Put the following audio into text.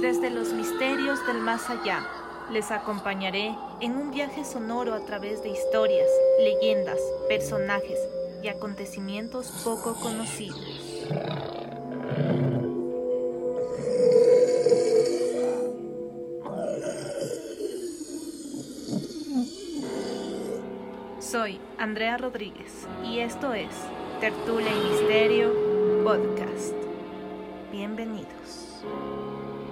Desde los misterios del más allá, les acompañaré en un viaje sonoro a través de historias, leyendas, personajes y acontecimientos poco conocidos. Soy Andrea Rodríguez y esto es Tertulia y Misterio Podcast. Bienvenidos.